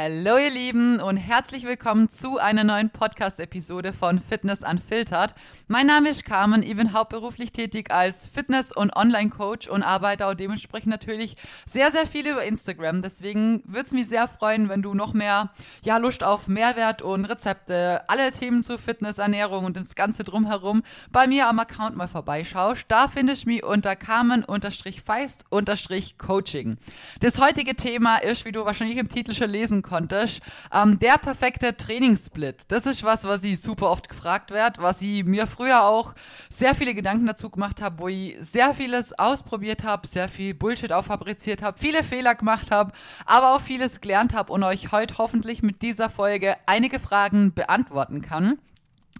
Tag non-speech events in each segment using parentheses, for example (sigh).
Hallo ihr Lieben und herzlich willkommen zu einer neuen Podcast-Episode von Fitness Unfiltered. Mein Name ist Carmen, ich bin hauptberuflich tätig als Fitness- und Online-Coach und arbeite auch dementsprechend natürlich sehr, sehr viel über Instagram. Deswegen würde es mich sehr freuen, wenn du noch mehr ja, Lust auf Mehrwert und Rezepte, alle Themen zu Fitness, Ernährung und das Ganze drumherum bei mir am Account mal vorbeischaust. Da findest du mich unter Carmen-Feist-Coaching. Das heutige Thema ist, wie du wahrscheinlich im Titel schon lesen konntest. Ähm, der perfekte Trainingssplit. Das ist was, was ich super oft gefragt werde, was ich mir früher auch sehr viele Gedanken dazu gemacht habe, wo ich sehr vieles ausprobiert habe, sehr viel Bullshit auffabriziert habe, viele Fehler gemacht habe, aber auch vieles gelernt habe und euch heute hoffentlich mit dieser Folge einige Fragen beantworten kann.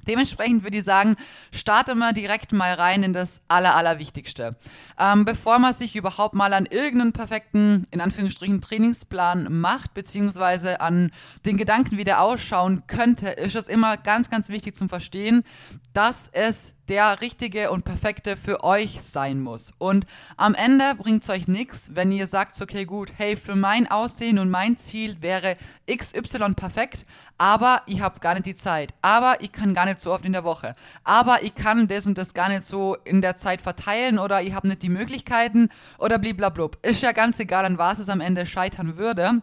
Dementsprechend würde ich sagen, starte mal direkt mal rein in das Aller, Allerwichtigste. Ähm, bevor man sich überhaupt mal an irgendeinen perfekten, in Anführungsstrichen, Trainingsplan macht, beziehungsweise an den Gedanken, wie der ausschauen könnte, ist es immer ganz, ganz wichtig zum Verstehen, dass es der richtige und perfekte für euch sein muss. Und am Ende bringt es euch nichts, wenn ihr sagt, okay, gut, hey, für mein Aussehen und mein Ziel wäre XY perfekt, aber ich habe gar nicht die Zeit, aber ich kann gar nicht so oft in der Woche, aber ich kann das und das gar nicht so in der Zeit verteilen oder ich habe nicht die Möglichkeiten oder bliblablub. Ist ja ganz egal, an was es am Ende scheitern würde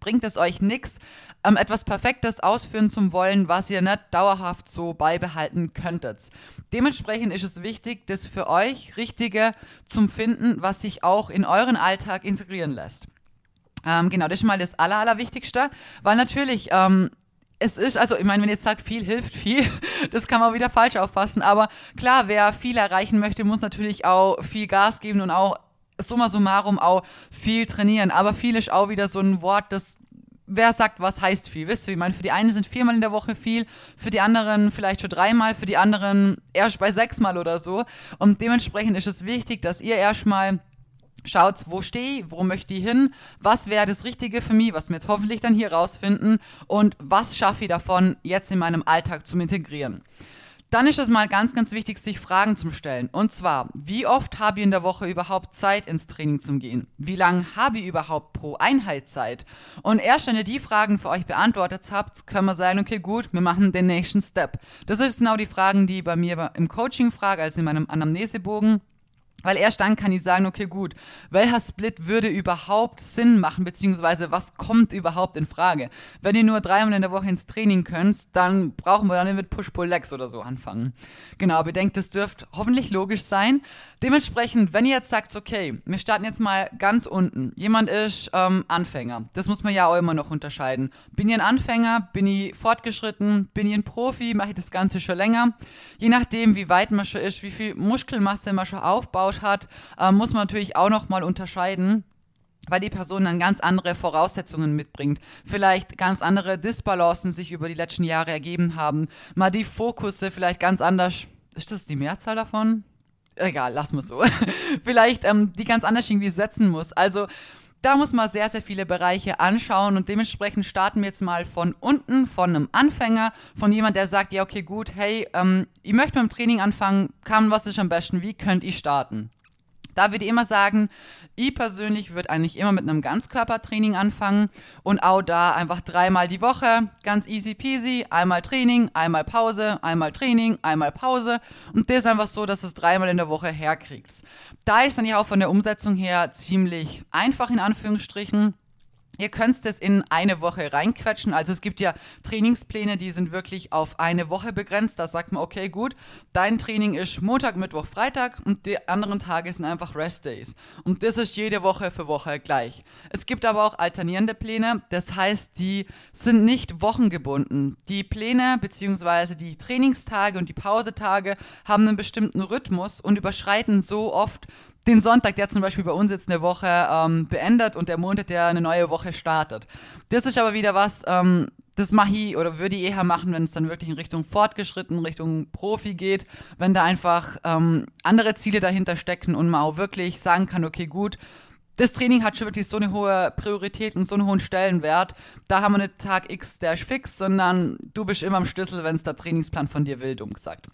bringt es euch nichts, ähm, etwas Perfektes ausführen zu wollen, was ihr nicht dauerhaft so beibehalten könntet. Dementsprechend ist es wichtig, das für euch Richtige zum Finden, was sich auch in euren Alltag integrieren lässt. Ähm, genau, das ist mal das Aller, Allerwichtigste, weil natürlich ähm, es ist, also ich meine, wenn ihr jetzt sagt, viel hilft viel, (laughs) das kann man wieder falsch auffassen. Aber klar, wer viel erreichen möchte, muss natürlich auch viel Gas geben und auch summa summarum auch viel trainieren. Aber viel ist auch wieder so ein Wort, das wer sagt, was heißt viel? Wisst ihr, ich meine, für die einen sind viermal in der Woche viel, für die anderen vielleicht schon dreimal, für die anderen erst bei sechsmal oder so. Und dementsprechend ist es wichtig, dass ihr erstmal schaut, wo stehe ich, wo möchte ich hin, was wäre das Richtige für mich, was wir jetzt hoffentlich dann hier rausfinden und was schaffe ich davon jetzt in meinem Alltag zum Integrieren. Dann ist es mal ganz, ganz wichtig, sich Fragen zu stellen. Und zwar, wie oft habe ich in der Woche überhaupt Zeit, ins Training zu gehen? Wie lange habe ich überhaupt pro Einheit Zeit? Und erst wenn ihr die Fragen für euch beantwortet habt, können wir sagen, okay, gut, wir machen den nächsten Step. Das ist genau die Fragen, die bei mir im Coaching frage, also in meinem Anamnesebogen. Weil erst dann kann ich sagen, okay, gut, welcher Split würde überhaupt Sinn machen, beziehungsweise was kommt überhaupt in Frage? Wenn ihr nur dreimal in der Woche ins Training könnt, dann brauchen wir dann mit Push-Pull-Legs oder so anfangen. Genau, bedenkt, das dürfte hoffentlich logisch sein. Dementsprechend, wenn ihr jetzt sagt, okay, wir starten jetzt mal ganz unten. Jemand ist ähm, Anfänger. Das muss man ja auch immer noch unterscheiden. Bin ich ein Anfänger? Bin ich fortgeschritten? Bin ich ein Profi? Mache ich das Ganze schon länger? Je nachdem, wie weit man schon ist, wie viel Muskelmasse man schon aufbaut, aufgebaut hat, äh, muss man natürlich auch noch mal unterscheiden weil die Person dann ganz andere Voraussetzungen mitbringt. Vielleicht ganz andere Disbalancen sich über die letzten Jahre ergeben haben. Mal die Fokusse vielleicht ganz anders. Ist das die Mehrzahl davon? Egal, lass mal so. (laughs) vielleicht ähm, die ganz anders irgendwie setzen muss. Also da muss man sehr, sehr viele Bereiche anschauen und dementsprechend starten wir jetzt mal von unten, von einem Anfänger, von jemand, der sagt, ja, okay, gut, hey, ähm, ich möchte mit dem Training anfangen, kann, was ist am besten, wie könnt ihr starten? Da würde ich immer sagen, ich persönlich würde eigentlich immer mit einem Ganzkörpertraining anfangen und auch da einfach dreimal die Woche, ganz easy peasy, einmal Training, einmal Pause, einmal Training, einmal Pause und das einfach so, dass du es dreimal in der Woche herkriegst. Da ist dann ja auch von der Umsetzung her ziemlich einfach in Anführungsstrichen. Ihr könnt es in eine Woche reinquetschen. Also es gibt ja Trainingspläne, die sind wirklich auf eine Woche begrenzt. Da sagt man, okay, gut, dein Training ist Montag, Mittwoch, Freitag und die anderen Tage sind einfach Rest Days. Und das ist jede Woche für Woche gleich. Es gibt aber auch alternierende Pläne. Das heißt, die sind nicht wochengebunden. Die Pläne bzw. die Trainingstage und die Pausetage haben einen bestimmten Rhythmus und überschreiten so oft den Sonntag, der zum Beispiel bei uns jetzt eine Woche ähm, beendet und der Montag, der eine neue Woche startet. Das ist aber wieder was, ähm, das mache ich oder würde ich eher machen, wenn es dann wirklich in Richtung fortgeschritten, Richtung Profi geht, wenn da einfach ähm, andere Ziele dahinter stecken und man auch wirklich sagen kann, okay, gut, das Training hat schon wirklich so eine hohe Priorität und so einen hohen Stellenwert. Da haben wir nicht Tag X, der ist fix, sondern du bist immer am Schlüssel, wenn es der Trainingsplan von dir will, dumm gesagt.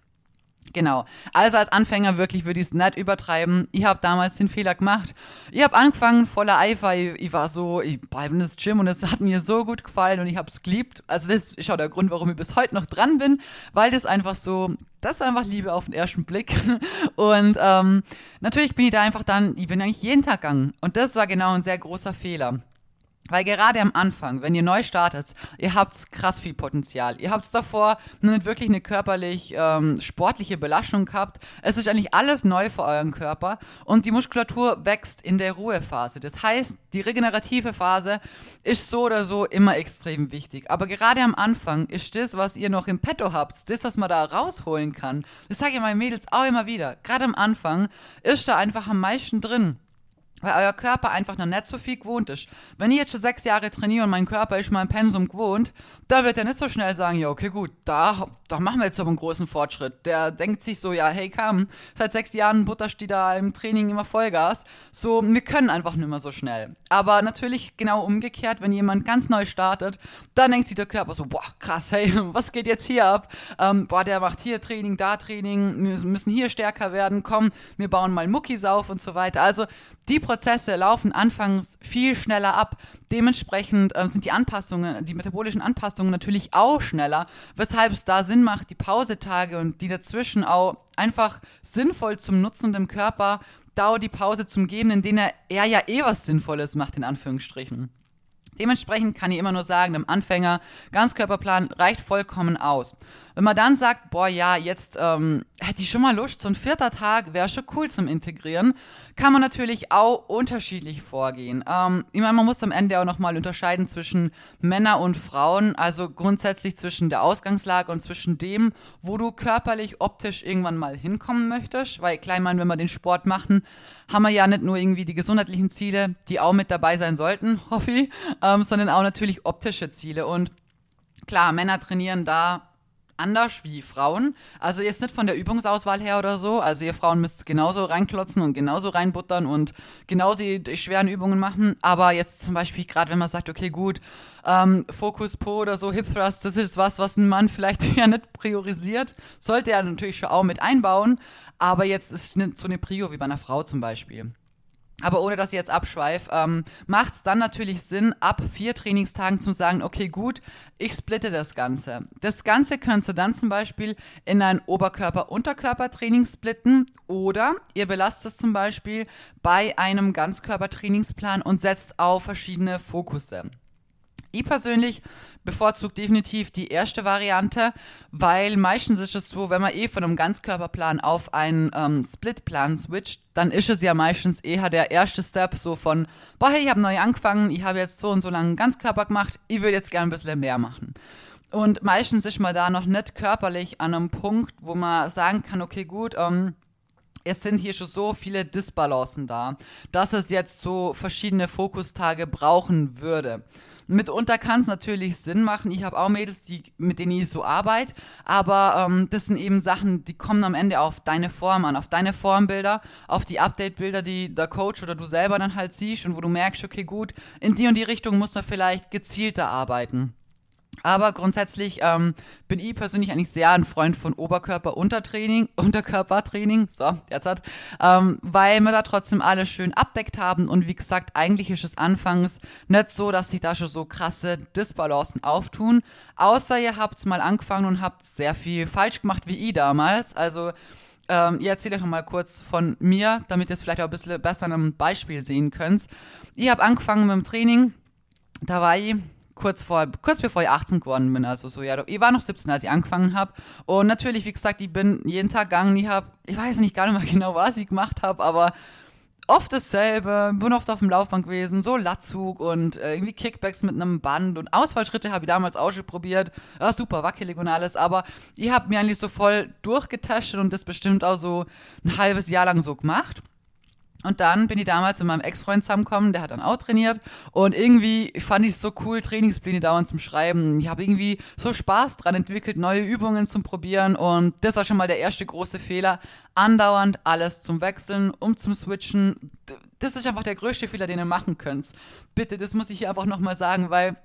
Genau. Also als Anfänger wirklich würde ich es nicht übertreiben. Ich habe damals den Fehler gemacht. Ich habe angefangen voller Eifer. Ich, ich war so, ich war in das Gym und es hat mir so gut gefallen und ich habe es geliebt. Also das ist auch der Grund, warum ich bis heute noch dran bin, weil das einfach so, das ist einfach Liebe auf den ersten Blick. (laughs) Und ähm, natürlich bin ich da einfach dann, ich bin eigentlich jeden Tag gegangen. Und das war genau ein sehr großer Fehler. Weil gerade am Anfang, wenn ihr neu startet, ihr habt krass viel Potenzial. Ihr habt davor nicht wirklich eine körperlich ähm, sportliche Belastung gehabt. Es ist eigentlich alles neu für euren Körper und die Muskulatur wächst in der Ruhephase. Das heißt, die regenerative Phase ist so oder so immer extrem wichtig. Aber gerade am Anfang ist das, was ihr noch im Petto habt, das, was man da rausholen kann. Das sage ich meinen Mädels auch immer wieder. Gerade am Anfang ist da einfach am meisten drin weil euer Körper einfach noch nicht so viel gewohnt ist. Wenn ich jetzt schon sechs Jahre trainiere und mein Körper ist mein Pensum gewohnt, da wird er nicht so schnell sagen, ja, okay, gut, da, da machen wir jetzt aber einen großen Fortschritt. Der denkt sich so, ja, hey, komm, seit sechs Jahren butterst die da im Training immer Vollgas. So, wir können einfach nicht mehr so schnell. Aber natürlich genau umgekehrt, wenn jemand ganz neu startet, dann denkt sich der Körper so, boah, krass, hey, (laughs) was geht jetzt hier ab? Ähm, boah, der macht hier Training, da Training, wir müssen hier stärker werden, komm, wir bauen mal Muckis auf und so weiter. Also, die Prozesse laufen anfangs viel schneller ab. Dementsprechend äh, sind die Anpassungen, die metabolischen Anpassungen natürlich auch schneller, weshalb es da Sinn macht, die Pausetage und die dazwischen auch einfach sinnvoll zum Nutzen dem Körper da die Pause zum geben, in denen er, er ja eh was Sinnvolles macht, in Anführungsstrichen. Dementsprechend kann ich immer nur sagen, dem Anfänger, Ganzkörperplan reicht vollkommen aus. Wenn man dann sagt, boah, ja, jetzt ähm, hätte ich schon mal Lust, so ein vierter Tag wäre schon cool zum Integrieren, kann man natürlich auch unterschiedlich vorgehen. Ähm, ich meine, man muss am Ende auch nochmal unterscheiden zwischen Männer und Frauen, also grundsätzlich zwischen der Ausgangslage und zwischen dem, wo du körperlich, optisch irgendwann mal hinkommen möchtest, weil meine, wenn wir den Sport machen, haben wir ja nicht nur irgendwie die gesundheitlichen Ziele, die auch mit dabei sein sollten, hoffe ich, ähm, sondern auch natürlich optische Ziele. Und klar, Männer trainieren da anders wie Frauen. Also jetzt nicht von der Übungsauswahl her oder so. Also ihr Frauen müsst genauso reinklotzen und genauso reinbuttern und genauso die schweren Übungen machen. Aber jetzt zum Beispiel gerade, wenn man sagt, okay, gut, ähm, Focus Po oder so, Hip Thrust, das ist was, was ein Mann (laughs) vielleicht ja nicht priorisiert. Sollte er natürlich schon auch mit einbauen. Aber jetzt ist nicht so eine Prio wie bei einer Frau zum Beispiel. Aber ohne dass ich jetzt abschweife, ähm, macht es dann natürlich Sinn, ab vier Trainingstagen zu sagen, okay, gut, ich splitte das Ganze. Das Ganze könntest du dann zum Beispiel in ein Oberkörper-Unterkörper-Training splitten oder ihr belasst es zum Beispiel bei einem Ganzkörpertrainingsplan und setzt auf verschiedene Fokusse. Ich persönlich bevorzugt definitiv die erste Variante, weil meistens ist es so, wenn man eh von einem Ganzkörperplan auf einen ähm, Splitplan switcht, dann ist es ja meistens eher der erste Step so von, boah, hey, ich habe neu angefangen, ich habe jetzt so und so lange einen Ganzkörper gemacht, ich würde jetzt gerne ein bisschen mehr machen. Und meistens ist man da noch nicht körperlich an einem Punkt, wo man sagen kann, okay, gut, ähm, es sind hier schon so viele Disbalancen da, dass es jetzt so verschiedene Fokustage brauchen würde. Mitunter kann es natürlich Sinn machen. Ich habe auch Mädels, die, mit denen ich so arbeite, aber ähm, das sind eben Sachen, die kommen am Ende auf deine Form an, auf deine Formbilder, auf die Update-Bilder, die der Coach oder du selber dann halt siehst und wo du merkst, okay, gut, in die und die Richtung muss man vielleicht gezielter arbeiten. Aber grundsätzlich ähm, bin ich persönlich eigentlich sehr ein Freund von Oberkörper-Untertraining, (laughs) Unterkörpertraining, so, jetzt hat, ähm, weil wir da trotzdem alles schön abdeckt haben. Und wie gesagt, eigentlich ist es anfangs nicht so, dass sich da schon so krasse Disbalancen auftun, außer ihr habt mal angefangen und habt sehr viel falsch gemacht wie ich damals, also ähm, ich erzähle euch mal kurz von mir, damit ihr es vielleicht auch ein bisschen besser an einem Beispiel sehen könnt. Ich habe angefangen mit dem Training, da war ich kurz vor, kurz bevor ich 18 geworden bin, also so, ja, ich war noch 17, als ich angefangen habe. Und natürlich, wie gesagt, ich bin jeden Tag gegangen, ich habe, ich weiß nicht gar nicht mehr (laughs) genau, was ich gemacht habe, aber oft dasselbe, bin oft auf dem Laufband gewesen, so Latzug und äh, irgendwie Kickbacks mit einem Band und Ausfallschritte habe ich damals auch schon probiert. Ja, super wackelig und alles, aber ich habe mir eigentlich so voll durchgetestet und das bestimmt auch so ein halbes Jahr lang so gemacht. Und dann bin ich damals mit meinem Ex-Freund zusammengekommen, der hat dann auch trainiert. Und irgendwie fand ich es so cool, Trainingspläne dauernd zum Schreiben. Ich habe irgendwie so Spaß dran entwickelt, neue Übungen zum Probieren. Und das war schon mal der erste große Fehler. Andauernd alles zum Wechseln, um zum Switchen. Das ist einfach der größte Fehler, den ihr machen könnt. Bitte, das muss ich hier einfach nochmal sagen, weil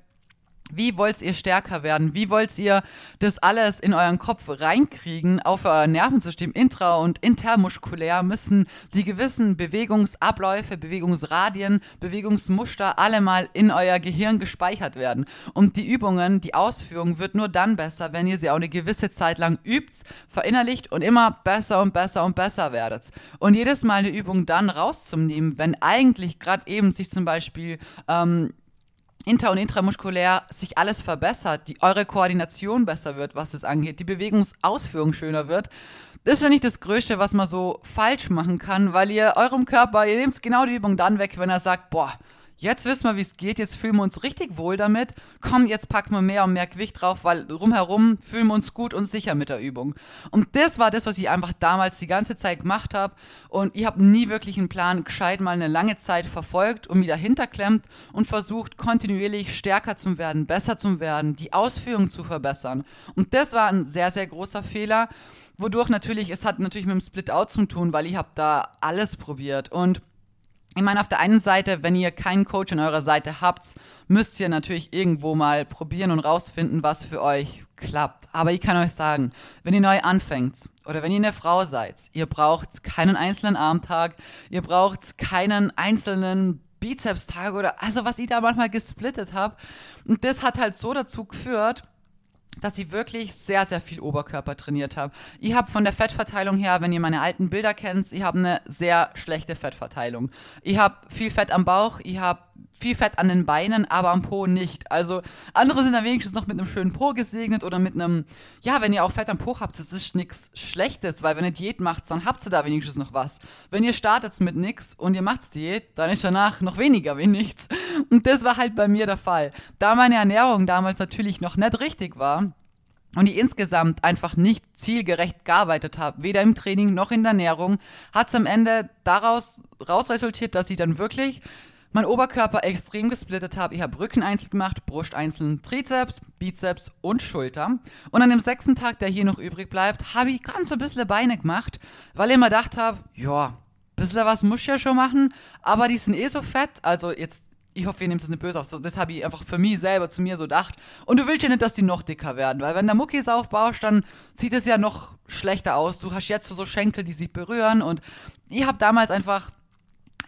Wie wollt ihr stärker werden? Wie wollt ihr das alles in euren Kopf reinkriegen? Auf euer Nervensystem intra- und intermuskulär müssen die gewissen Bewegungsabläufe, Bewegungsradien, Bewegungsmuster alle mal in euer Gehirn gespeichert werden. Und die Übungen, die Ausführung wird nur dann besser, wenn ihr sie auch eine gewisse Zeit lang übt, verinnerlicht und immer besser und besser und besser werdet. Und jedes Mal eine Übung dann rauszunehmen, wenn eigentlich gerade eben sich zum Beispiel ähm, inter- und intramuskulär sich alles verbessert, die eure Koordination besser wird, was es angeht, die Bewegungsausführung schöner wird, das ist ja nicht das Größte, was man so falsch machen kann, weil ihr eurem Körper, ihr nehmt genau die Übung dann weg, wenn er sagt, boah, Jetzt wissen wir, wie es geht, jetzt fühlen wir uns richtig wohl damit. Komm, jetzt packen wir mehr und mehr Gewicht drauf, weil rumherum fühlen wir uns gut und sicher mit der Übung. Und das war das, was ich einfach damals die ganze Zeit gemacht habe. Und ich habe nie wirklich einen Plan gescheit mal eine lange Zeit verfolgt und mich dahinter klemmt und versucht, kontinuierlich stärker zu werden, besser zu werden, die Ausführung zu verbessern. Und das war ein sehr, sehr großer Fehler, wodurch natürlich, es hat natürlich mit dem Split-Out zu tun, weil ich habe da alles probiert und ich meine, auf der einen Seite, wenn ihr keinen Coach an eurer Seite habt, müsst ihr natürlich irgendwo mal probieren und rausfinden, was für euch klappt. Aber ich kann euch sagen, wenn ihr neu anfängt oder wenn ihr eine Frau seid, ihr braucht keinen einzelnen Armtag, ihr braucht keinen einzelnen Bizepstag oder also was ich da manchmal gesplittet habe. Und das hat halt so dazu geführt, dass ich wirklich sehr, sehr viel Oberkörper trainiert habe. Ich habe von der Fettverteilung her, wenn ihr meine alten Bilder kennt, ich habe eine sehr schlechte Fettverteilung. Ich habe viel Fett am Bauch, ich habe viel Fett an den Beinen, aber am Po nicht. Also andere sind dann wenigstens noch mit einem schönen Po gesegnet oder mit einem, ja, wenn ihr auch Fett am Po habt, das ist nichts Schlechtes, weil wenn ihr Diät macht, dann habt ihr da wenigstens noch was. Wenn ihr startet mit nichts und ihr macht Diät, dann ist danach noch weniger wie nichts. Und das war halt bei mir der Fall. Da meine Ernährung damals natürlich noch nicht richtig war, und ich insgesamt einfach nicht zielgerecht gearbeitet habe, weder im Training noch in der Ernährung, hat es am Ende daraus raus resultiert, dass ich dann wirklich mein Oberkörper extrem gesplittet habe. Ich habe Rücken einzeln gemacht, Brust einzeln, Trizeps, Bizeps und Schulter. Und an dem sechsten Tag, der hier noch übrig bleibt, habe ich ganz ein bisschen Beine gemacht, weil ich immer gedacht habe, ja, ein bisschen was muss ich ja schon machen, aber die sind eh so fett, also jetzt ich hoffe, ihr nehmt es nicht böse auf. So, das habe ich einfach für mich selber zu mir so gedacht. Und du willst ja nicht, dass die noch dicker werden, weil wenn du Muckis aufbaust, dann sieht es ja noch schlechter aus. Du hast jetzt so Schenkel, die sich berühren. Und ich habe damals einfach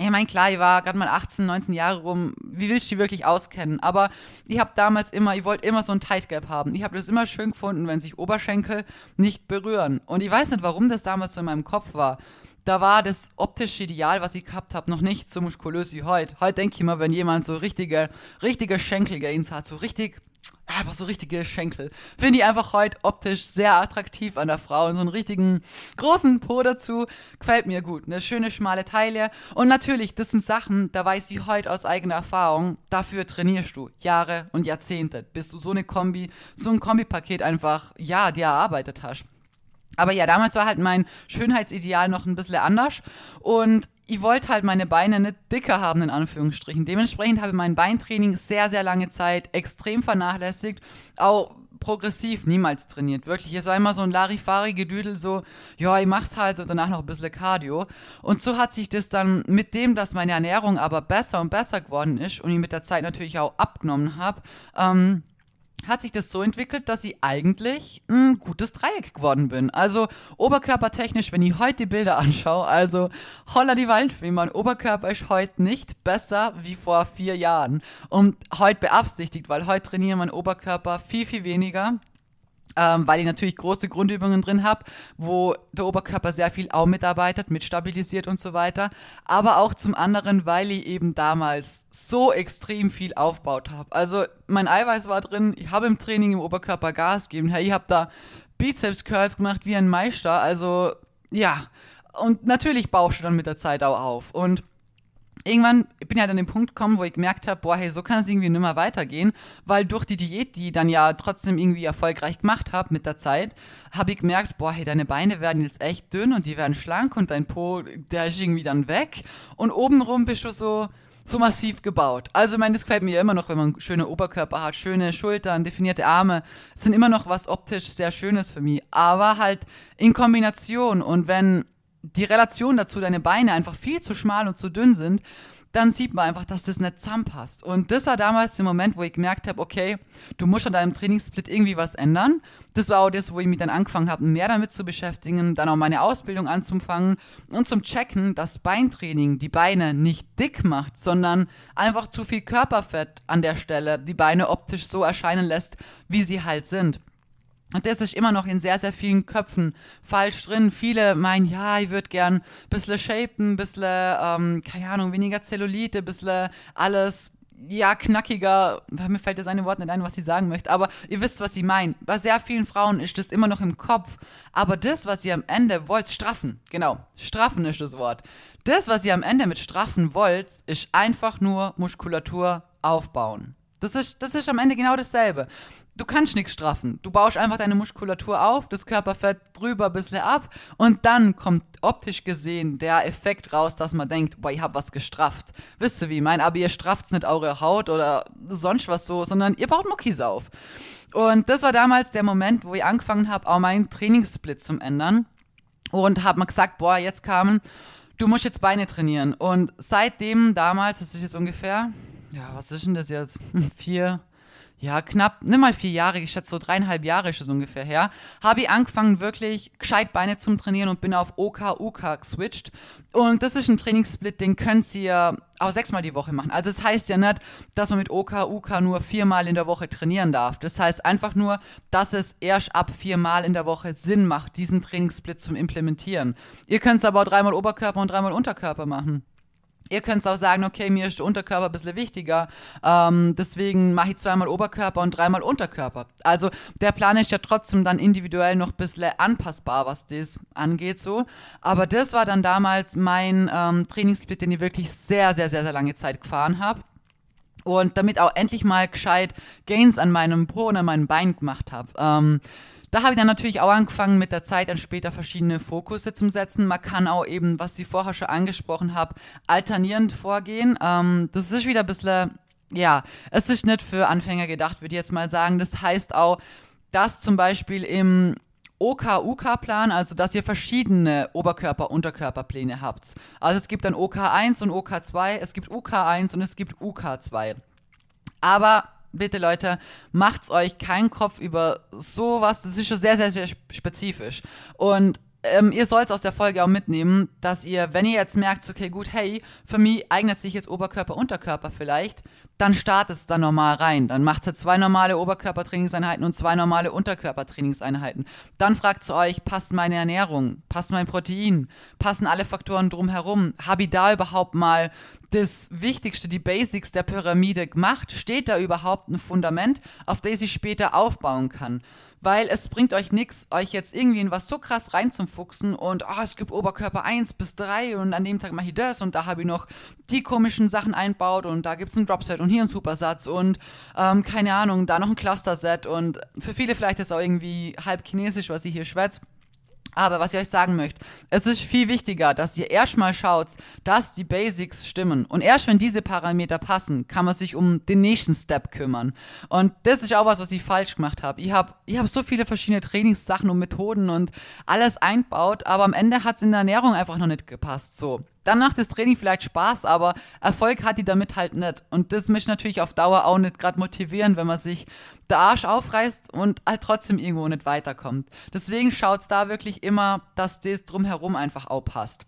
ich meine, klar, ich war gerade mal 18, 19 Jahre rum. Wie willst du die wirklich auskennen? Aber ich habe damals immer, ich wollte immer so ein Tight Gap haben. Ich habe das immer schön gefunden, wenn sich Oberschenkel nicht berühren. Und ich weiß nicht, warum das damals so in meinem Kopf war. Da war das optische Ideal, was ich gehabt habe, noch nicht so muskulös wie heute. Heute denke ich immer, wenn jemand so richtige, richtige Schenkelgains hat, so richtig einfach so richtige Schenkel. Finde ich einfach heute optisch sehr attraktiv an der Frau und so einen richtigen großen Po dazu. Gefällt mir gut. Eine schöne schmale Teile. Und natürlich, das sind Sachen, da weiß ich heute aus eigener Erfahrung, dafür trainierst du Jahre und Jahrzehnte, bis du so eine Kombi, so ein Kombipaket einfach, ja, dir erarbeitet hast. Aber ja, damals war halt mein Schönheitsideal noch ein bisschen anders. Und ich wollte halt meine Beine nicht dicker haben, in Anführungsstrichen. Dementsprechend habe ich mein Beintraining sehr, sehr lange Zeit extrem vernachlässigt. Auch progressiv niemals trainiert. Wirklich, es war immer so ein Larifari-Gedüdel, so, ja, ich mach's halt und danach noch ein bisschen Cardio. Und so hat sich das dann mit dem, dass meine Ernährung aber besser und besser geworden ist und ich mit der Zeit natürlich auch abgenommen habe, ähm, hat sich das so entwickelt, dass ich eigentlich ein gutes Dreieck geworden bin. Also oberkörpertechnisch, wenn ich heute die Bilder anschaue, also holla die Waldfee, mein Oberkörper ist heute nicht besser wie vor vier Jahren. Und heute beabsichtigt, weil heute trainiere mein Oberkörper viel, viel weniger ähm, weil ich natürlich große Grundübungen drin habe, wo der Oberkörper sehr viel auch mitarbeitet, mitstabilisiert und so weiter. Aber auch zum anderen, weil ich eben damals so extrem viel aufgebaut habe. Also mein Eiweiß war drin, ich habe im Training im Oberkörper Gas gegeben. Ich habe da Bizeps Curls gemacht wie ein Meister. Also ja, und natürlich baust du dann mit der Zeit auch auf. Und irgendwann bin ich halt an den Punkt gekommen, wo ich gemerkt habe, boah, hey, so kann es irgendwie nicht mehr weitergehen, weil durch die Diät, die ich dann ja trotzdem irgendwie erfolgreich gemacht habe mit der Zeit, habe ich gemerkt, boah, hey, deine Beine werden jetzt echt dünn und die werden schlank und dein Po, der ist irgendwie dann weg und obenrum bist du so so massiv gebaut. Also, ich meine, das gefällt mir immer noch, wenn man schöne Oberkörper hat, schöne Schultern, definierte Arme. Das sind immer noch was optisch sehr Schönes für mich. Aber halt in Kombination und wenn die Relation dazu, deine Beine einfach viel zu schmal und zu dünn sind, dann sieht man einfach, dass das nicht zusammenpasst. Und das war damals der Moment, wo ich gemerkt habe, okay, du musst an deinem Trainingssplit irgendwie was ändern. Das war auch das, wo ich mich dann angefangen habe, mehr damit zu beschäftigen, dann auch meine Ausbildung anzufangen und zum Checken, dass Beintraining die Beine nicht dick macht, sondern einfach zu viel Körperfett an der Stelle die Beine optisch so erscheinen lässt, wie sie halt sind. Und das ist immer noch in sehr, sehr vielen Köpfen falsch drin. Viele meinen, ja, ich würde gern ein bisschen shapen, ein bisschen, ähm, keine Ahnung, weniger Zellulite, ein bisschen alles, ja, knackiger. Mir fällt das eine Wort nicht ein, was sie sagen möchte. Aber ihr wisst, was sie meinen. Bei sehr vielen Frauen ist das immer noch im Kopf. Aber das, was ihr am Ende wollt, straffen. Genau, straffen ist das Wort. Das, was ihr am Ende mit straffen wollt, ist einfach nur Muskulatur aufbauen. Das ist, das ist am Ende genau dasselbe du kannst nichts straffen. Du baust einfach deine Muskulatur auf, das Körperfett drüber ein bisschen ab und dann kommt optisch gesehen der Effekt raus, dass man denkt, boah, ich hab was gestrafft. Wisst ihr, wie ich meine? Aber ihr strafft nicht eure Haut oder sonst was so, sondern ihr baut Muckis auf. Und das war damals der Moment, wo ich angefangen habe, auch meinen Trainingssplit zu ändern und habe mir gesagt, boah, jetzt kamen, du musst jetzt Beine trainieren. Und seitdem damals, das ist jetzt ungefähr, ja, was ist denn das jetzt? (laughs) Vier, ja, knapp, nimm mal vier Jahre, ich schätze so dreieinhalb Jahre ist es ungefähr her, habe ich angefangen, wirklich gescheit Beine zum Trainieren und bin auf OK, UK geswitcht. Und das ist ein Trainingssplit, den könnt ihr auch sechsmal die Woche machen. Also es das heißt ja nicht, dass man mit OK, UK nur viermal in der Woche trainieren darf. Das heißt einfach nur, dass es erst ab viermal in der Woche Sinn macht, diesen Trainingssplit zum implementieren. Ihr könnt es aber auch dreimal Oberkörper und dreimal Unterkörper machen. Ihr könnt auch sagen, okay, mir ist der Unterkörper ein bisschen wichtiger, ähm, deswegen mache ich zweimal Oberkörper und dreimal Unterkörper. Also der Plan ist ja trotzdem dann individuell noch ein bisschen anpassbar, was das angeht so. Aber das war dann damals mein ähm, Trainingssplit, den ich wirklich sehr, sehr, sehr, sehr lange Zeit gefahren habe und damit auch endlich mal gescheit Gains an meinem Po und an meinem Bein gemacht habe. Ähm, da habe ich dann natürlich auch angefangen, mit der Zeit dann später verschiedene Fokusse zu setzen. Man kann auch eben, was ich vorher schon angesprochen habe, alternierend vorgehen. Ähm, das ist wieder ein bisschen, ja, es ist nicht für Anfänger gedacht, würde ich jetzt mal sagen. Das heißt auch, dass zum Beispiel im OK-UK-Plan, also dass ihr verschiedene Oberkörper-Unterkörperpläne habt. Also es gibt dann OK1 und OK2, es gibt UK1 und es gibt UK2. Aber bitte Leute, macht's euch keinen Kopf über sowas. Das ist schon sehr, sehr, sehr spezifisch. Und ähm, ihr sollt aus der Folge auch mitnehmen, dass ihr, wenn ihr jetzt merkt, okay, gut, hey, für mich eignet sich jetzt Oberkörper, Unterkörper vielleicht, dann startet es da normal rein. Dann macht ihr zwei normale Oberkörpertrainingseinheiten und zwei normale Unterkörpertrainingseinheiten. Dann fragt ihr euch, passt meine Ernährung, passt mein Protein, passen alle Faktoren drumherum? Habe ich da überhaupt mal das Wichtigste, die Basics der Pyramide gemacht? Steht da überhaupt ein Fundament, auf das ich später aufbauen kann? Weil es bringt euch nichts, euch jetzt irgendwie in was so krass reinzufuchsen und oh, es gibt Oberkörper 1 bis 3 und an dem Tag mache ich das und da habe ich noch die komischen Sachen einbaut und da gibt es ein Dropset und hier ein Supersatz und ähm, keine Ahnung, da noch ein Cluster-Set und für viele vielleicht ist auch irgendwie halb chinesisch, was ich hier schwätze. Aber was ich euch sagen möchte, es ist viel wichtiger, dass ihr erstmal schaut, dass die Basics stimmen. Und erst wenn diese Parameter passen, kann man sich um den nächsten Step kümmern. Und das ist auch was, was ich falsch gemacht habe. Ich habe ich hab so viele verschiedene Trainingssachen und Methoden und alles einbaut, aber am Ende hat es in der Ernährung einfach noch nicht gepasst. So. Dann macht das Training vielleicht Spaß, aber Erfolg hat die damit halt nicht. Und das mich natürlich auf Dauer auch nicht gerade motivieren, wenn man sich der Arsch aufreißt und halt trotzdem irgendwo nicht weiterkommt. Deswegen schaut's da wirklich immer, dass das drumherum einfach auch passt.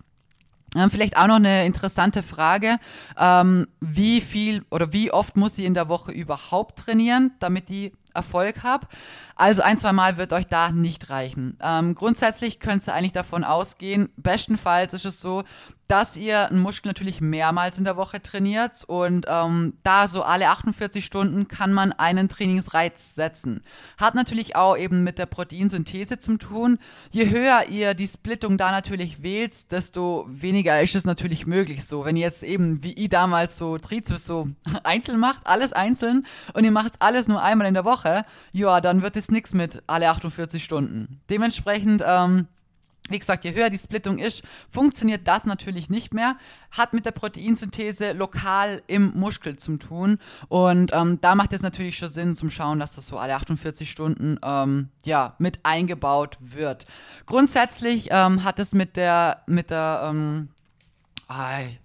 Ähm, vielleicht auch noch eine interessante Frage. Ähm, wie viel oder wie oft muss sie in der Woche überhaupt trainieren, damit die Erfolg habe. Also ein, zwei Mal wird euch da nicht reichen. Ähm, grundsätzlich könnt ihr eigentlich davon ausgehen, bestenfalls ist es so, dass ihr einen Muskel natürlich mehrmals in der Woche trainiert und ähm, da so alle 48 Stunden kann man einen Trainingsreiz setzen. Hat natürlich auch eben mit der Proteinsynthese zu tun. Je höher ihr die Splittung da natürlich wählt, desto weniger ist es natürlich möglich so. Wenn ihr jetzt eben wie ich damals so Trizeps so (laughs) einzeln macht, alles einzeln und ihr macht alles nur einmal in der Woche, ja, dann wird es nichts mit alle 48 Stunden. Dementsprechend ähm, wie gesagt, je höher die Splittung ist, funktioniert das natürlich nicht mehr. Hat mit der Proteinsynthese lokal im Muskel zu tun. Und ähm, da macht es natürlich schon Sinn zum Schauen, dass das so alle 48 Stunden ähm, ja, mit eingebaut wird. Grundsätzlich ähm, hat es mit der, mit der, ähm,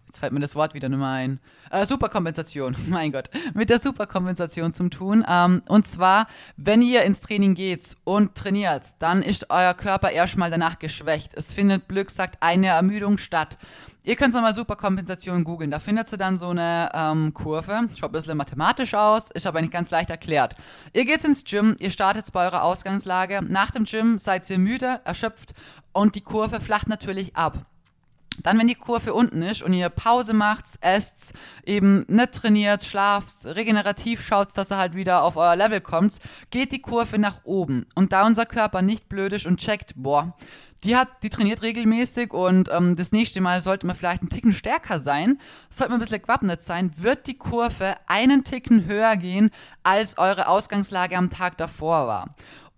jetzt fällt mir das Wort wieder mehr ein. Äh, Superkompensation, (laughs) mein Gott, mit der Superkompensation zum tun. Ähm, und zwar, wenn ihr ins Training geht und trainiert, dann ist euer Körper erstmal danach geschwächt. Es findet, Glück sagt, eine Ermüdung statt. Ihr könnt nochmal Superkompensation googeln. Da findet ihr dann so eine ähm, Kurve. Schaut ein bisschen mathematisch aus, ist aber nicht ganz leicht erklärt. Ihr geht ins Gym, ihr startet bei eurer Ausgangslage. Nach dem Gym seid ihr müde, erschöpft und die Kurve flacht natürlich ab. Dann, wenn die Kurve unten ist und ihr Pause macht, esst, eben nicht trainiert, schlaft, regenerativ schaut, dass ihr halt wieder auf euer Level kommt, geht die Kurve nach oben. Und da unser Körper nicht blöd ist und checkt, boah, die hat, die trainiert regelmäßig und ähm, das nächste Mal sollte man vielleicht einen Ticken stärker sein, sollte man ein bisschen gewappnet sein, wird die Kurve einen Ticken höher gehen, als eure Ausgangslage am Tag davor war.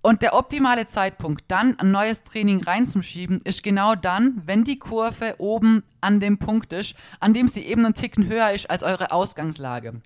Und der optimale Zeitpunkt, dann ein neues Training reinzuschieben, ist genau dann, wenn die Kurve oben an dem Punkt ist, an dem sie eben einen Ticken höher ist als eure Ausgangslage.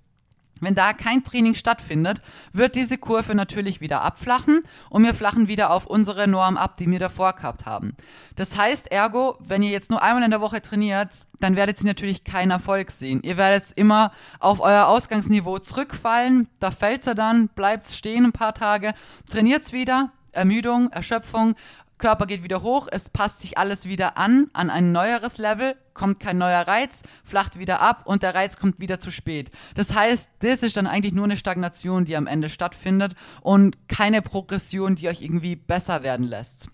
Wenn da kein Training stattfindet, wird diese Kurve natürlich wieder abflachen und wir flachen wieder auf unsere Norm ab, die wir davor gehabt haben. Das heißt ergo, wenn ihr jetzt nur einmal in der Woche trainiert, dann werdet ihr natürlich keinen Erfolg sehen. Ihr werdet immer auf euer Ausgangsniveau zurückfallen, da fällt's ja dann, bleibt's stehen ein paar Tage, trainiert's wieder, Ermüdung, Erschöpfung, Körper geht wieder hoch, es passt sich alles wieder an, an ein neueres Level, kommt kein neuer Reiz, flacht wieder ab und der Reiz kommt wieder zu spät. Das heißt, das ist dann eigentlich nur eine Stagnation, die am Ende stattfindet und keine Progression, die euch irgendwie besser werden lässt.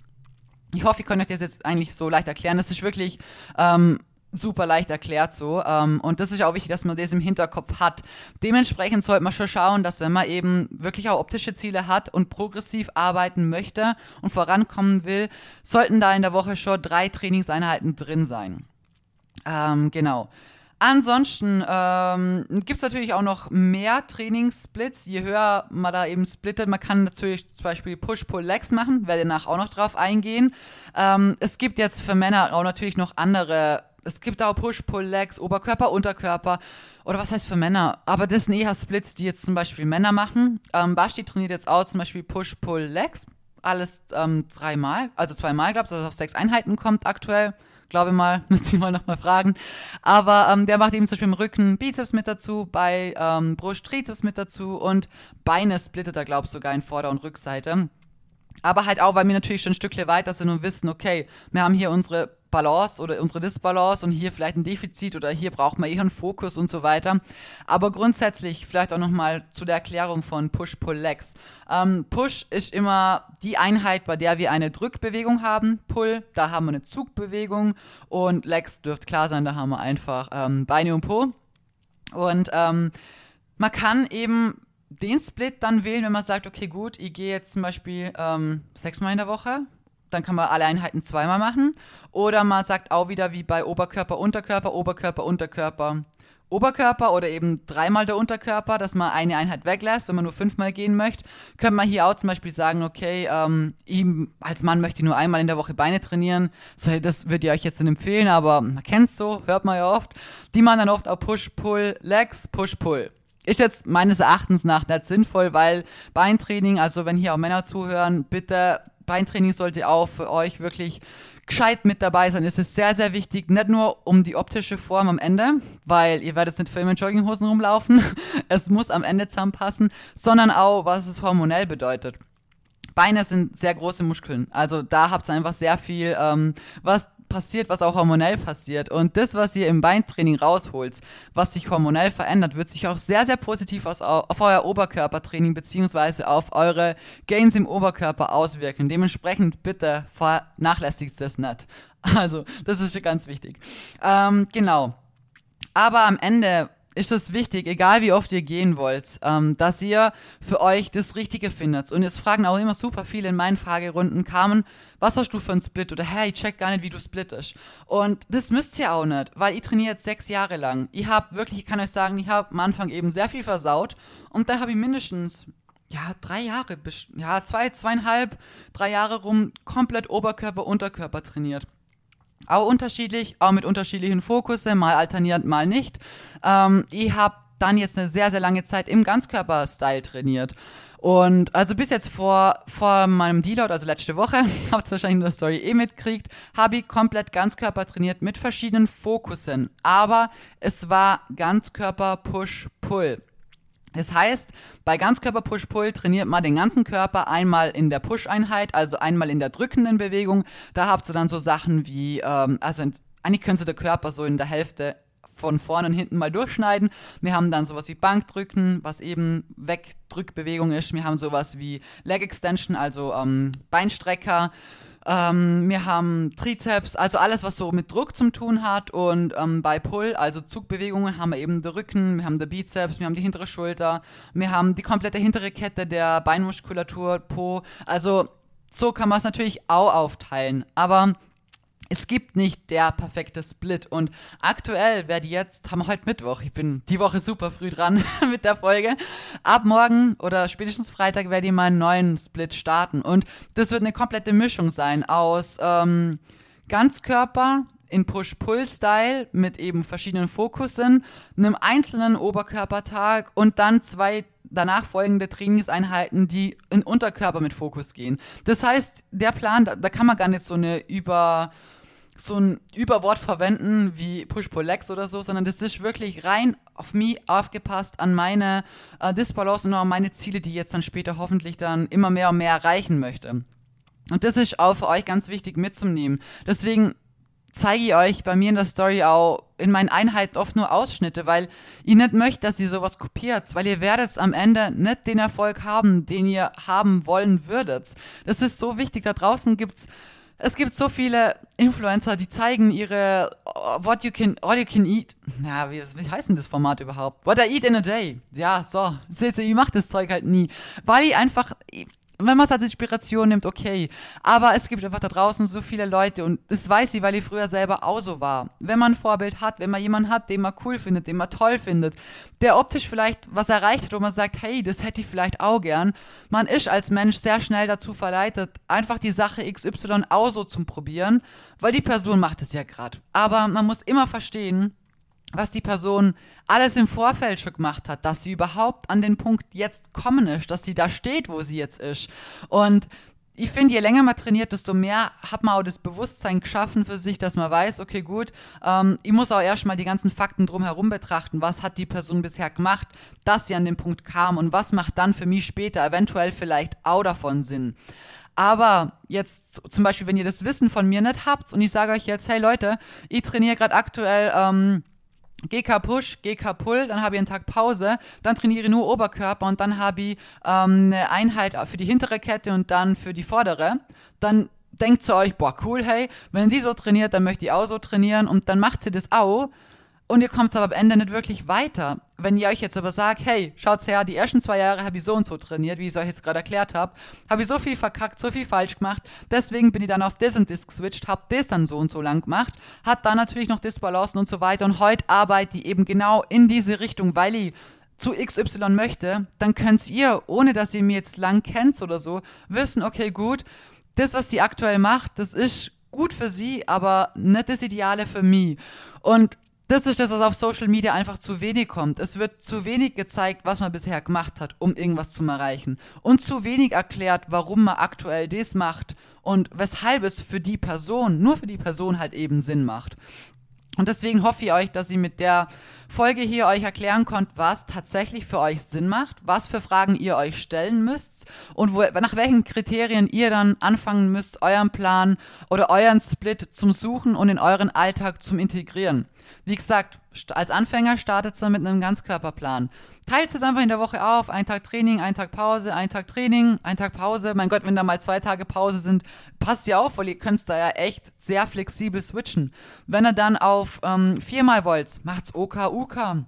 Ich hoffe, ich kann euch das jetzt eigentlich so leicht erklären. Das ist wirklich ähm, super leicht erklärt so. Ähm, und das ist auch wichtig, dass man das im Hinterkopf hat. Dementsprechend sollte man schon schauen, dass wenn man eben wirklich auch optische Ziele hat und progressiv arbeiten möchte und vorankommen will, sollten da in der Woche schon drei Trainingseinheiten drin sein. Ähm, genau. Ansonsten ähm, gibt es natürlich auch noch mehr Trainingssplits. Je höher man da eben splittet, man kann natürlich zum Beispiel Push-Pull-Legs machen, werde danach auch noch drauf eingehen. Ähm, es gibt jetzt für Männer auch natürlich noch andere es gibt auch Push-Pull-Legs, Oberkörper, Unterkörper. Oder was heißt für Männer? Aber das sind eher Splits, die jetzt zum Beispiel Männer machen. Ähm, Basti trainiert jetzt auch zum Beispiel Push-Pull-Legs. Alles ähm, dreimal, also zweimal, glaube ich, dass es auf sechs Einheiten kommt aktuell. Glaube mal, (laughs) müsste ich mal nochmal fragen. Aber ähm, der macht eben zum Beispiel im Rücken Bizeps mit dazu, bei ähm, Brust Trizeps mit dazu und Beine splittet er, glaube ich, sogar in Vorder- und Rückseite. Aber halt auch, weil wir natürlich schon ein Stückchen weiter sind und wissen, okay, wir haben hier unsere Balance oder unsere Disbalance und hier vielleicht ein Defizit oder hier braucht man eher einen Fokus und so weiter. Aber grundsätzlich vielleicht auch nochmal zu der Erklärung von Push-Pull-Legs. Ähm, Push ist immer die Einheit, bei der wir eine Drückbewegung haben. Pull, da haben wir eine Zugbewegung und Legs dürfte klar sein, da haben wir einfach ähm, Beine und Po. Und ähm, man kann eben den Split dann wählen, wenn man sagt, okay, gut, ich gehe jetzt zum Beispiel ähm, sechsmal in der Woche, dann kann man alle Einheiten zweimal machen. Oder man sagt auch wieder wie bei Oberkörper, Unterkörper, Oberkörper, Unterkörper, Oberkörper oder eben dreimal der Unterkörper, dass man eine Einheit weglässt, wenn man nur fünfmal gehen möchte. Könnte man hier auch zum Beispiel sagen, okay, ähm, ihm als Mann möchte ich nur einmal in der Woche Beine trainieren. So, das würde ich euch jetzt nicht empfehlen, aber man kennt so, hört man ja oft. Die machen dann oft auch Push, Pull, Legs, Push, Pull. Ist jetzt meines Erachtens nach nicht sinnvoll, weil Beintraining, also wenn hier auch Männer zuhören, bitte Beintraining sollte auch für euch wirklich gescheit mit dabei sein. Es ist sehr, sehr wichtig, nicht nur um die optische Form am Ende, weil ihr werdet nicht für immer in Jogginghosen rumlaufen. (laughs) Es muss am Ende zusammenpassen, sondern auch, was es hormonell bedeutet. Beine sind sehr große Muskeln. Also da habt ihr einfach sehr viel, ähm, was passiert, was auch hormonell passiert. Und das, was ihr im Beintraining rausholt, was sich hormonell verändert, wird sich auch sehr, sehr positiv aus, auf euer Oberkörpertraining beziehungsweise auf eure Gains im Oberkörper auswirken. Dementsprechend bitte vernachlässigt das nicht. (laughs) Also, das ist ganz wichtig. Ähm, genau. Aber am Ende ist es wichtig, egal wie oft ihr gehen wollt, ähm, dass ihr für euch das Richtige findet. Und jetzt fragen auch immer super viele in meinen Fragerunden, kamen, was hast du für einen Split? Oder hey, ich check gar nicht, wie du splittest. Und das müsst ihr auch nicht, weil ihr trainiert sechs Jahre lang. Ich habe wirklich, ich kann euch sagen, ich habe am Anfang eben sehr viel versaut und dann habe ich mindestens ja, drei Jahre, ja, zwei, zweieinhalb, drei Jahre rum komplett Oberkörper, Unterkörper trainiert. Auch unterschiedlich, auch mit unterschiedlichen Fokussen, mal alternierend, mal nicht. Ähm, ich habe dann jetzt eine sehr, sehr lange Zeit im Ganzkörper-Style trainiert. Und also bis jetzt vor, vor meinem Deload, also letzte Woche, (laughs) habt ihr wahrscheinlich in der Story eh mitkriegt, habe ich komplett Ganzkörper trainiert mit verschiedenen Fokussen. Aber es war Ganzkörper Push-Pull. Das heißt, bei Ganzkörper Push-Pull trainiert man den ganzen Körper einmal in der Push-Einheit, also einmal in der drückenden Bewegung. Da habt ihr dann so Sachen wie, ähm, also eigentlich könnt ihr der Körper so in der Hälfte von vorne und hinten mal durchschneiden. Wir haben dann sowas wie Bankdrücken, was eben Wegdrückbewegung ist. Wir haben sowas wie Leg Extension, also ähm, Beinstrecker. Ähm, wir haben Trizeps, also alles, was so mit Druck zu tun hat. Und ähm, bei Pull, also Zugbewegungen, haben wir eben den Rücken, wir haben den Bizeps, wir haben die hintere Schulter, wir haben die komplette hintere Kette der Beinmuskulatur, Po. Also so kann man es natürlich auch aufteilen. Aber es gibt nicht der perfekte Split. Und aktuell werde jetzt, haben wir heute Mittwoch, ich bin die Woche super früh dran (laughs) mit der Folge. Ab morgen oder spätestens Freitag werde ich meinen neuen Split starten. Und das wird eine komplette Mischung sein aus ähm, Ganzkörper, in Push-Pull-Style mit eben verschiedenen Fokussen, einem einzelnen Oberkörpertag und dann zwei danach folgende Trainingseinheiten, die in Unterkörper mit Fokus gehen. Das heißt, der Plan, da, da kann man gar nicht so eine über so ein Überwort verwenden wie Push-Pull-Legs oder so, sondern das ist wirklich rein auf mich aufgepasst, an meine äh, Disbalance und auch an meine Ziele, die ich jetzt dann später hoffentlich dann immer mehr und mehr erreichen möchte. Und das ist auch für euch ganz wichtig mitzunehmen. Deswegen zeige ich euch bei mir in der Story auch in meinen Einheiten oft nur Ausschnitte, weil ihr nicht möchtet, dass ihr sowas kopiert, weil ihr werdet am Ende nicht den Erfolg haben, den ihr haben wollen würdet. Das ist so wichtig. Da draußen gibt's es gibt so viele Influencer, die zeigen ihre uh, What you can, all you can eat. Na, wie, wie heißt denn das Format überhaupt? What I eat in a day. Ja, so. Seht ihr, ich mach das Zeug halt nie. Weil ich einfach, wenn man es als Inspiration nimmt, okay. Aber es gibt einfach da draußen so viele Leute und das weiß ich, weil ich früher selber auch so war. Wenn man ein Vorbild hat, wenn man jemanden hat, den man cool findet, den man toll findet, der optisch vielleicht was erreicht hat, wo man sagt, hey, das hätte ich vielleicht auch gern. Man ist als Mensch sehr schnell dazu verleitet, einfach die Sache XY auch so zum Probieren, weil die Person macht es ja gerade. Aber man muss immer verstehen, was die Person alles im Vorfeld schon gemacht hat, dass sie überhaupt an den Punkt jetzt kommen ist, dass sie da steht, wo sie jetzt ist. Und ich finde, je länger man trainiert, desto mehr hat man auch das Bewusstsein geschaffen für sich, dass man weiß, okay, gut, ähm, ich muss auch erstmal die ganzen Fakten drumherum betrachten. Was hat die Person bisher gemacht, dass sie an den Punkt kam und was macht dann für mich später eventuell vielleicht auch davon Sinn. Aber jetzt zum Beispiel, wenn ihr das Wissen von mir nicht habt und ich sage euch jetzt, hey Leute, ich trainiere gerade aktuell ähm, GK Push, GK Pull, dann habe ich einen Tag Pause, dann trainiere ich nur Oberkörper und dann habe ich ähm, eine Einheit für die hintere Kette und dann für die vordere. Dann denkt zu euch, boah, cool, hey, wenn die so trainiert, dann möchte ich auch so trainieren und dann macht sie das auch und ihr kommt aber am Ende nicht wirklich weiter. Wenn ihr euch jetzt aber sagt, hey, schaut's her, die ersten zwei Jahre habe ich so und so trainiert, wie ich es euch jetzt gerade erklärt habe, habe ich so viel verkackt, so viel falsch gemacht, deswegen bin ich dann auf das und das geswitcht, habe das dann so und so lang gemacht, hat dann natürlich noch Disbalancen und so weiter und heute arbeite ich eben genau in diese Richtung, weil ich zu XY möchte, dann könnt ihr, ohne dass ihr mir jetzt lang kennt oder so, wissen, okay, gut, das, was die aktuell macht, das ist gut für sie, aber nicht das Ideale für mich. Und das ist das, was auf Social Media einfach zu wenig kommt. Es wird zu wenig gezeigt, was man bisher gemacht hat, um irgendwas zu erreichen. Und zu wenig erklärt, warum man aktuell das macht und weshalb es für die Person, nur für die Person halt eben Sinn macht. Und deswegen hoffe ich euch, dass ihr mit der Folge hier euch erklären könnt, was tatsächlich für euch Sinn macht, was für Fragen ihr euch stellen müsst und wo, nach welchen Kriterien ihr dann anfangen müsst, euren Plan oder euren Split zum Suchen und in euren Alltag zum Integrieren. Wie gesagt, als Anfänger startet es dann mit einem Ganzkörperplan. Teilt es einfach in der Woche auf. Ein Tag Training, ein Tag Pause, ein Tag Training, ein Tag Pause. Mein Gott, wenn da mal zwei Tage Pause sind, passt ja auf, weil ihr könnt da ja echt sehr flexibel switchen. Wenn ihr dann auf ähm, viermal wollt, macht's OK, UK.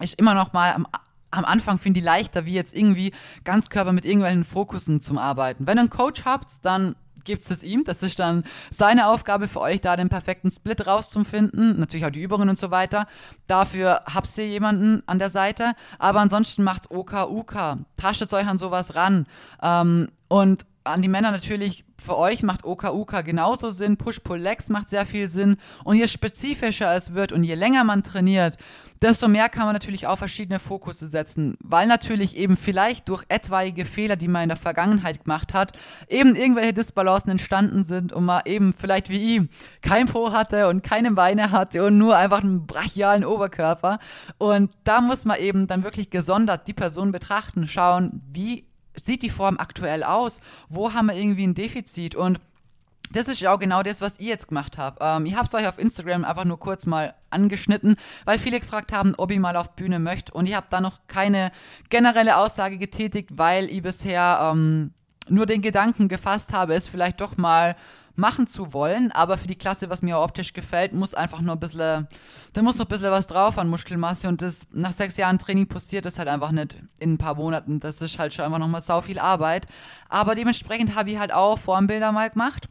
Ist immer noch mal am am Anfang finde ich leichter, wie jetzt irgendwie Ganzkörper mit irgendwelchen Fokussen zum Arbeiten. Wenn ihr einen Coach habt, dann gibt es ihm. Das ist dann seine Aufgabe für euch, da den perfekten Split rauszufinden. Natürlich auch die Übungen und so weiter. Dafür habt ihr jemanden an der Seite. Aber ansonsten macht's OK, UK. Taschtet euch an sowas ran. Ähm, und an die Männer natürlich, für euch macht OKUK genauso Sinn, Push-Pull-Legs macht sehr viel Sinn. Und je spezifischer es wird und je länger man trainiert, desto mehr kann man natürlich auch verschiedene Fokusse setzen, weil natürlich eben vielleicht durch etwaige Fehler, die man in der Vergangenheit gemacht hat, eben irgendwelche Disbalancen entstanden sind und man eben vielleicht wie ihm kein Po hatte und keine Beine hatte und nur einfach einen brachialen Oberkörper. Und da muss man eben dann wirklich gesondert die Person betrachten, schauen, wie sieht die Form aktuell aus, wo haben wir irgendwie ein Defizit und das ist ja auch genau das, was ihr jetzt gemacht habt. Ähm, ich habe es euch auf Instagram einfach nur kurz mal angeschnitten, weil viele gefragt haben, ob ich mal auf Bühne möchte. Und ich habe da noch keine generelle Aussage getätigt, weil ich bisher ähm, nur den Gedanken gefasst habe, es vielleicht doch mal machen zu wollen. Aber für die Klasse, was mir optisch gefällt, muss einfach nur ein bisschen, da muss noch ein bisschen was drauf an Muskelmasse. Und das nach sechs Jahren Training passiert das halt einfach nicht in ein paar Monaten. Das ist halt schon einfach nochmal sau viel Arbeit. Aber dementsprechend habe ich halt auch Formbilder mal gemacht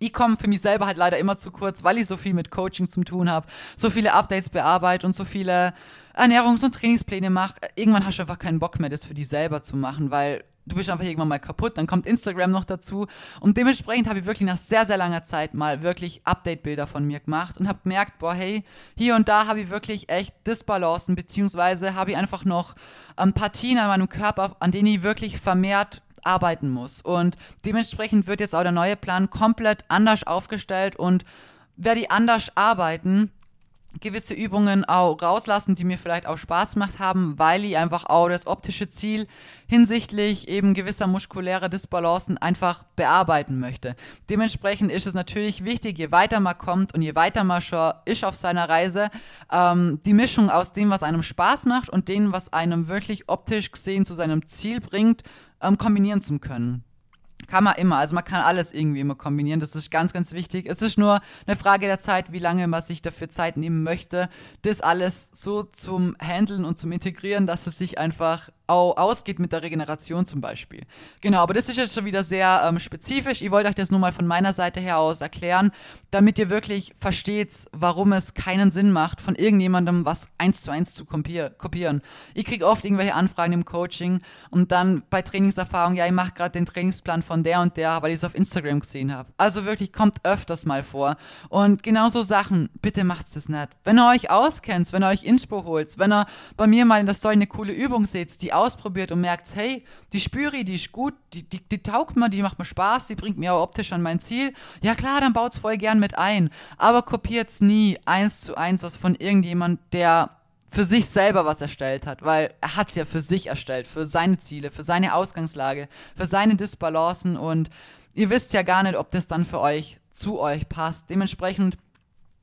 ich komme für mich selber halt leider immer zu kurz, weil ich so viel mit Coaching zu tun habe, so viele Updates bearbeite und so viele Ernährungs- und Trainingspläne mache. Irgendwann hast du einfach keinen Bock mehr, das für dich selber zu machen, weil du bist einfach irgendwann mal kaputt, dann kommt Instagram noch dazu und dementsprechend habe ich wirklich nach sehr, sehr langer Zeit mal wirklich Update-Bilder von mir gemacht und habe gemerkt, boah, hey, hier und da habe ich wirklich echt Disbalancen, beziehungsweise habe ich einfach noch ein Partien an meinem Körper, an denen ich wirklich vermehrt arbeiten muss. Und dementsprechend wird jetzt auch der neue Plan komplett anders aufgestellt und werde ich anders arbeiten, gewisse Übungen auch rauslassen, die mir vielleicht auch Spaß gemacht haben, weil ich einfach auch das optische Ziel hinsichtlich eben gewisser muskulärer Disbalancen einfach bearbeiten möchte. Dementsprechend ist es natürlich wichtig, je weiter man kommt und je weiter man schon ist auf seiner Reise, ähm, die Mischung aus dem, was einem Spaß macht und dem, was einem wirklich optisch gesehen zu seinem Ziel bringt, ähm, kombinieren zu können. Kann man immer, also man kann alles irgendwie immer kombinieren, das ist ganz, ganz wichtig. Es ist nur eine Frage der Zeit, wie lange man sich dafür Zeit nehmen möchte, das alles so zum Handeln und zum Integrieren, dass es sich einfach ausgeht mit der Regeneration zum Beispiel. Genau, aber das ist jetzt schon wieder sehr ähm, spezifisch. Ich wollte euch das nur mal von meiner Seite her aus erklären, damit ihr wirklich versteht, warum es keinen Sinn macht, von irgendjemandem was eins zu eins zu kopieren. Ich kriege oft irgendwelche Anfragen im Coaching und dann bei Trainingserfahrung, ja, ich mache gerade den Trainingsplan von der und der, weil ich es auf Instagram gesehen habe. Also wirklich kommt öfters mal vor. Und genauso Sachen, bitte macht es nicht. Wenn ihr euch auskennt, wenn ihr euch Inspo holt, wenn ihr bei mir mal in der Story eine coole Übung seht, die ausprobiert und merkt, hey, die spüre die ist gut, die, die, die taugt mir, die macht mir Spaß, die bringt mir auch optisch an mein Ziel. Ja klar, dann baut es voll gern mit ein. Aber kopiert es nie eins zu eins was von irgendjemand, der für sich selber was erstellt hat, weil er hat es ja für sich erstellt, für seine Ziele, für seine Ausgangslage, für seine Disbalancen und ihr wisst ja gar nicht, ob das dann für euch zu euch passt. Dementsprechend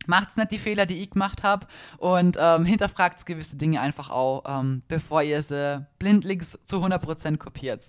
macht's nicht die Fehler, die ich gemacht habe und ähm, hinterfragt gewisse Dinge einfach auch, ähm, bevor ihr sie blindlings zu 100% kopiert.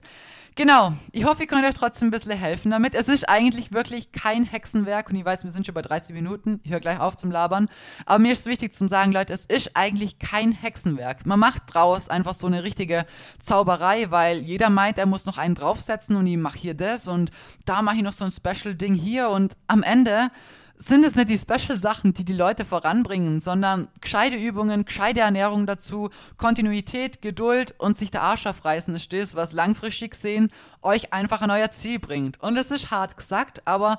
Genau, ich hoffe, ich kann euch trotzdem ein bisschen helfen damit. Es ist eigentlich wirklich kein Hexenwerk und ich weiß, wir sind schon bei 30 Minuten, ich höre gleich auf zum Labern, aber mir ist wichtig zu sagen, Leute, es ist eigentlich kein Hexenwerk. Man macht draus einfach so eine richtige Zauberei, weil jeder meint, er muss noch einen draufsetzen und ich mache hier das und da mache ich noch so ein Special-Ding hier und am Ende sind es nicht die Special-Sachen, die die Leute voranbringen, sondern gescheite Übungen, gescheite Ernährung dazu, Kontinuität, Geduld und sich der Arsch aufreißen ist das, was langfristig sehen euch einfach an euer Ziel bringt. Und es ist hart gesagt, aber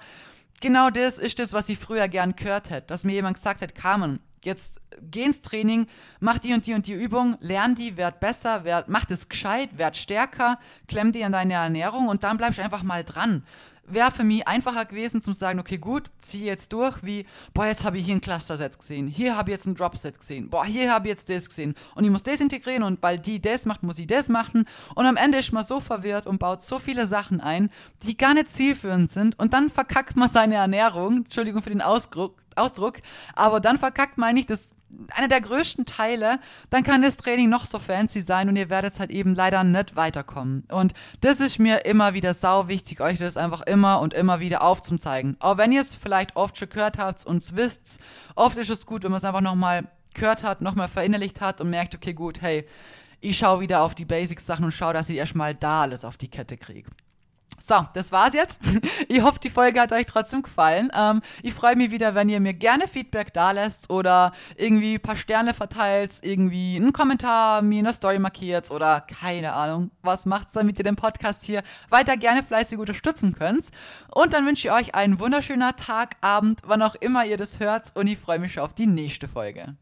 genau das ist das, was ich früher gern gehört hätte, dass mir jemand gesagt hat, Carmen, jetzt geh ins Training, mach die und die und die Übung, lern die, werd besser, werd, mach das gescheit, werd stärker, klemm die an deine Ernährung und dann bleibst einfach mal dran wäre für mich einfacher gewesen zu sagen, okay, gut, zieh jetzt durch, wie, boah, jetzt habe ich hier ein Cluster-Set gesehen, hier habe ich jetzt ein Drop-Set gesehen, boah, hier habe ich jetzt das gesehen. Und ich muss das integrieren und weil die das macht, muss ich das machen. Und am Ende ist man so verwirrt und baut so viele Sachen ein, die gar nicht zielführend sind. Und dann verkackt man seine Ernährung, Entschuldigung für den Ausdruck, Ausdruck, aber dann verkackt man nicht das einer der größten Teile, dann kann das Training noch so fancy sein und ihr werdet halt eben leider nicht weiterkommen. Und das ist mir immer wieder sau wichtig, euch das einfach immer und immer wieder aufzuzeigen. Auch wenn ihr es vielleicht oft schon gehört habt und es wisst, oft ist es gut, wenn man es einfach nochmal gehört hat, nochmal verinnerlicht hat und merkt, okay, gut, hey, ich schaue wieder auf die Basics-Sachen und schaue, dass ich erstmal da alles auf die Kette kriege. So, das war's jetzt. (laughs) Ich hoffe, die Folge hat euch trotzdem gefallen. Ähm, ich freue mich wieder, wenn ihr mir gerne Feedback da lässt oder irgendwie ein paar Sterne verteilt, irgendwie einen Kommentar, mir eine Story markiert oder keine Ahnung, was macht's, damit ihr den Podcast hier weiter gerne fleißig unterstützen könnt. Und dann wünsche ich euch einen wunderschönen Tag, Abend, wann auch immer ihr das hört und ich freue mich schon auf die nächste Folge.